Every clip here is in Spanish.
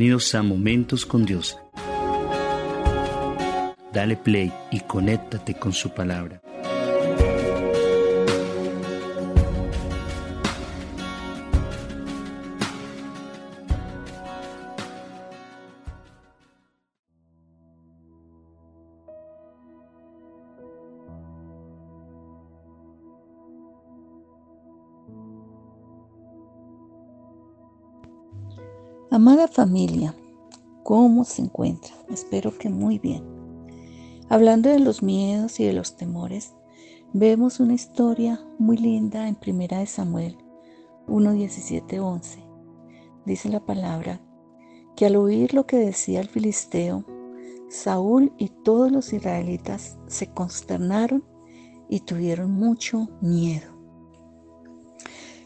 Bienvenidos a Momentos con Dios. Dale play y conéctate con su palabra. Amada familia, ¿cómo se encuentra? Espero que muy bien. Hablando de los miedos y de los temores, vemos una historia muy linda en Primera de Samuel 1, 11. Dice la palabra que al oír lo que decía el filisteo, Saúl y todos los israelitas se consternaron y tuvieron mucho miedo.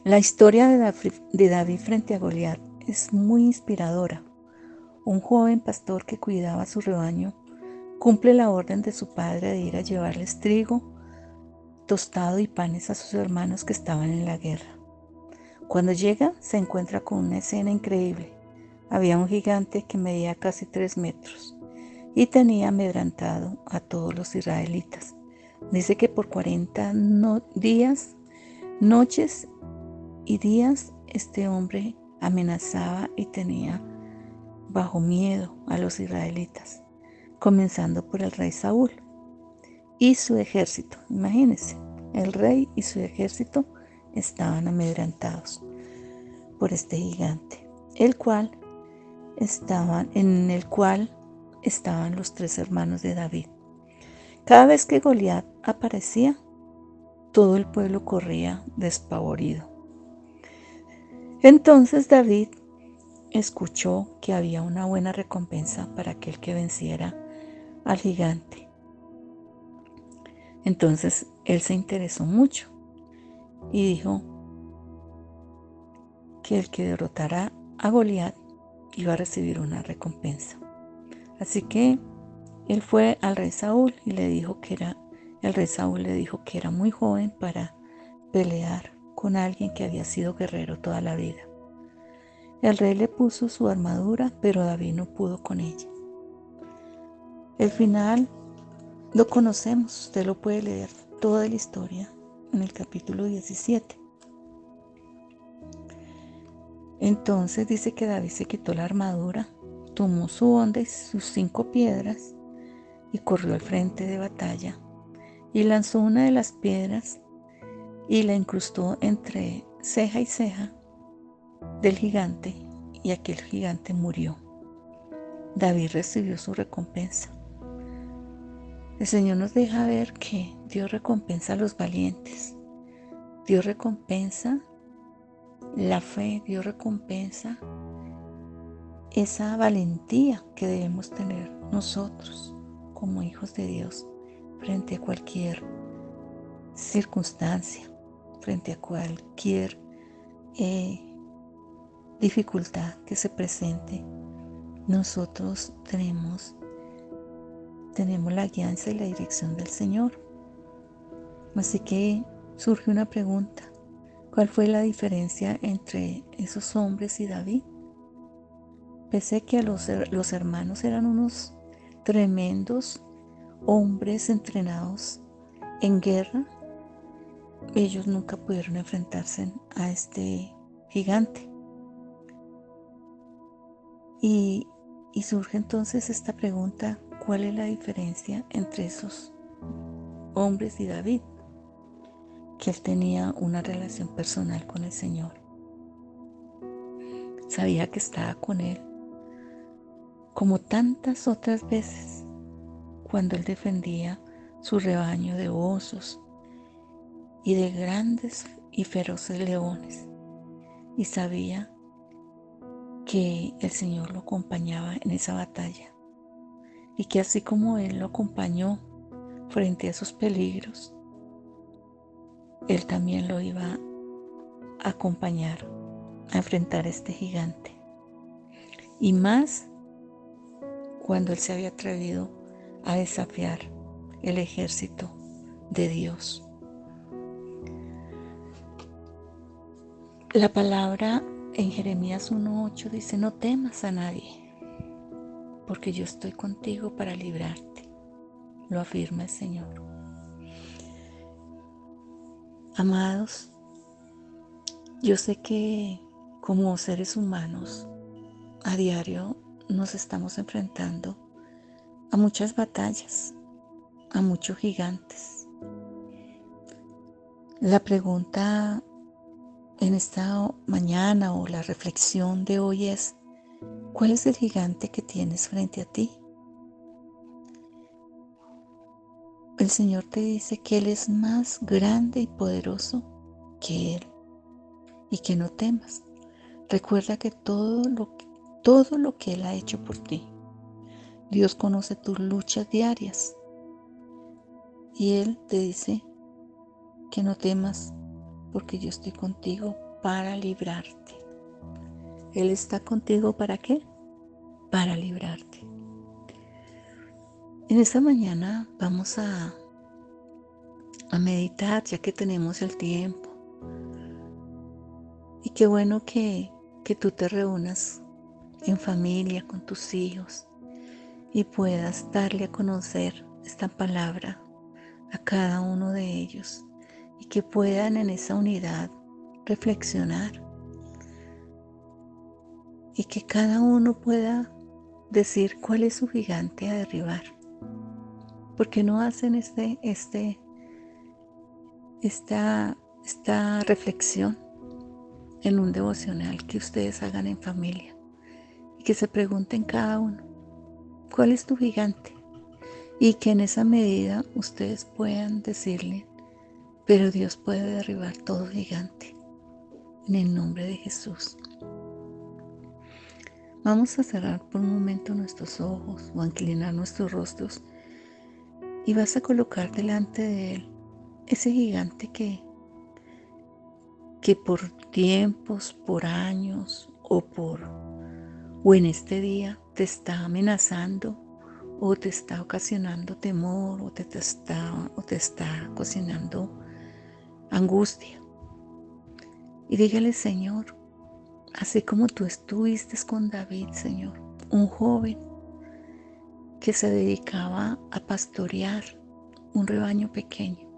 La historia de David frente a Goliat es muy inspiradora. Un joven pastor que cuidaba su rebaño cumple la orden de su padre de ir a llevarles trigo, tostado y panes a sus hermanos que estaban en la guerra. Cuando llega se encuentra con una escena increíble. Había un gigante que medía casi tres metros y tenía amedrantado a todos los israelitas. Dice que por 40 días, noches y días este hombre amenazaba y tenía bajo miedo a los israelitas, comenzando por el rey Saúl y su ejército. Imagínense, el rey y su ejército estaban amedrentados por este gigante, el cual estaban en el cual estaban los tres hermanos de David. Cada vez que Goliat aparecía, todo el pueblo corría despavorido. Entonces David escuchó que había una buena recompensa para aquel que venciera al gigante. Entonces él se interesó mucho y dijo que el que derrotara a Goliat iba a recibir una recompensa. Así que él fue al rey Saúl y le dijo que era, el rey Saúl le dijo que era muy joven para pelear con alguien que había sido guerrero toda la vida. El rey le puso su armadura, pero David no pudo con ella. El final lo conocemos, usted lo puede leer toda la historia en el capítulo 17. Entonces dice que David se quitó la armadura, tomó su onda y sus cinco piedras y corrió al frente de batalla y lanzó una de las piedras y la incrustó entre ceja y ceja del gigante y aquel gigante murió. David recibió su recompensa. El Señor nos deja ver que Dios recompensa a los valientes. Dios recompensa la fe, Dios recompensa esa valentía que debemos tener nosotros como hijos de Dios frente a cualquier circunstancia frente a cualquier eh, dificultad que se presente, nosotros tenemos, tenemos la guianza y la dirección del Señor. Así que surge una pregunta. ¿Cuál fue la diferencia entre esos hombres y David? Pese a que los, los hermanos eran unos tremendos hombres entrenados en guerra, ellos nunca pudieron enfrentarse a este gigante. Y, surge entonces esta pregunta, ¿cuál es la diferencia entre esos hombres y David? Que él tenía una relación personal con el Señor. Sabía que estaba con él, como tantas otras veces, cuando él defendía su rebaño de osos, y de grandes y feroces leones, y sabía que el Señor lo acompañaba en esa batalla, y que así como Él lo acompañó frente a esos peligros, Él también lo iba a acompañar a enfrentar a este gigante. Y más cuando Él se había atrevido a desafiar el ejército de Dios. La palabra en Jeremías 1.8 dice, no temas a nadie, porque yo estoy contigo para librarte, lo afirma el Señor. Amados, yo sé que como seres humanos a diario nos estamos enfrentando a muchas batallas, a muchos gigantes. La pregunta en esta mañana o la reflexión de hoy es, ¿cuál es el gigante que tienes frente a ti? El Señor te dice que Él es más grande y poderoso que Él y que no temas. Recuerda que todo lo, todo lo que Él ha hecho por ti, Dios conoce tus luchas diarias y Él te dice que no temas porque yo estoy contigo para librarte. Él está contigo para qué? Para librarte. En esta mañana vamos a, a meditar ya que tenemos el tiempo. Y qué bueno que, que tú te reúnas en familia con tus hijos y puedas darle a conocer esta palabra a cada uno de ellos y que puedan en esa unidad reflexionar y que cada uno pueda decir cuál es su gigante a derribar. Porque no hacen este, este, esta, esta reflexión en un devocional que ustedes hagan en familia y que se pregunten cada uno, ¿cuál es tu gigante? Y que en esa medida ustedes puedan decirle pero Dios puede derribar todo gigante en el nombre de Jesús. Vamos a cerrar por un momento nuestros ojos o a inclinar nuestros rostros y vas a colocar delante de Él ese gigante que, que por tiempos, por años o por o en este día te está amenazando o te está ocasionando temor o te, está, o te está angustia. Y dígale, Señor, así como tú estuviste con David, Señor, un joven que se dedicaba a pastorear un rebaño pequeño,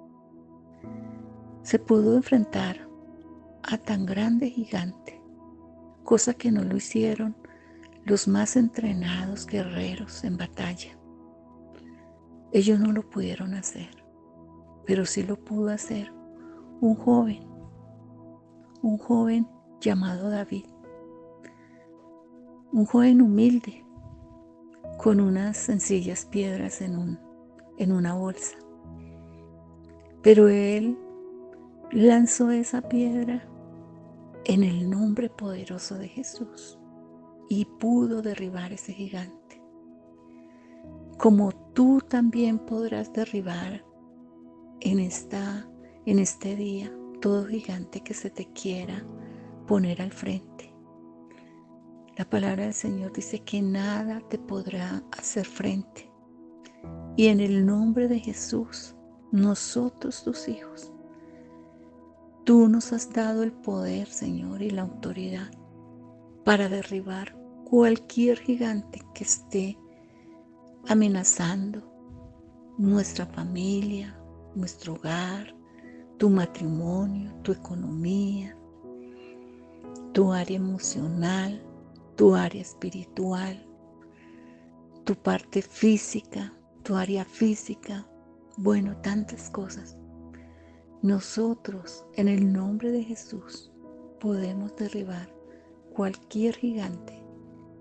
se pudo enfrentar a tan grande gigante, cosa que no lo hicieron los más entrenados guerreros en batalla. Ellos no lo pudieron hacer, pero sí lo pudo hacer un joven, un joven llamado David, un joven humilde, con unas sencillas piedras en, un, en una bolsa. Pero él lanzó esa piedra en el nombre poderoso de Jesús y pudo derribar ese gigante. Como tú también podrás derribar en esta en este día todo gigante que se te quiera poner al frente. La palabra del Señor dice que nada te podrá hacer frente. Y en el nombre de Jesús, nosotros tus hijos, tú nos has dado el poder, Señor, y la autoridad para derribar cualquier gigante que esté amenazando nuestra familia, nuestro hogar, tu matrimonio, tu economía, tu área emocional, tu área espiritual, tu parte física, tu área física, bueno, tantas cosas. Nosotros, en el nombre de Jesús, podemos derribar cualquier gigante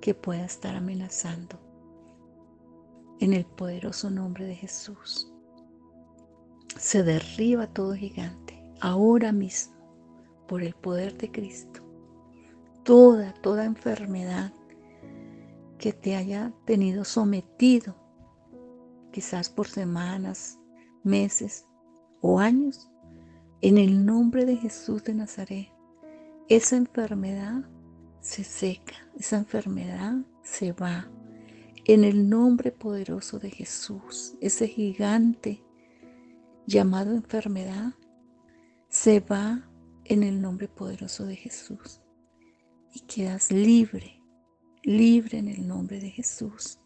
que pueda estar amenazando. En el poderoso nombre de Jesús se derriba todo gigante ahora mismo por el poder de Cristo. Toda, toda enfermedad que te haya tenido sometido, quizás por semanas, meses o años, en el nombre de Jesús de Nazaret, esa enfermedad se seca, esa enfermedad se va. En el nombre poderoso de Jesús, ese gigante llamado enfermedad se va en el nombre poderoso de Jesús y quedas libre, libre en el nombre de Jesús.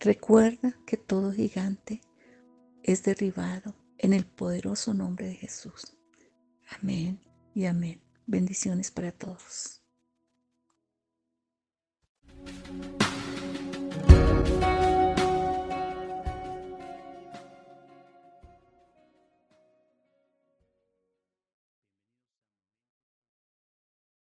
Recuerda que todo gigante es derribado en el poderoso nombre de Jesús. Amén y amén. Bendiciones para todos.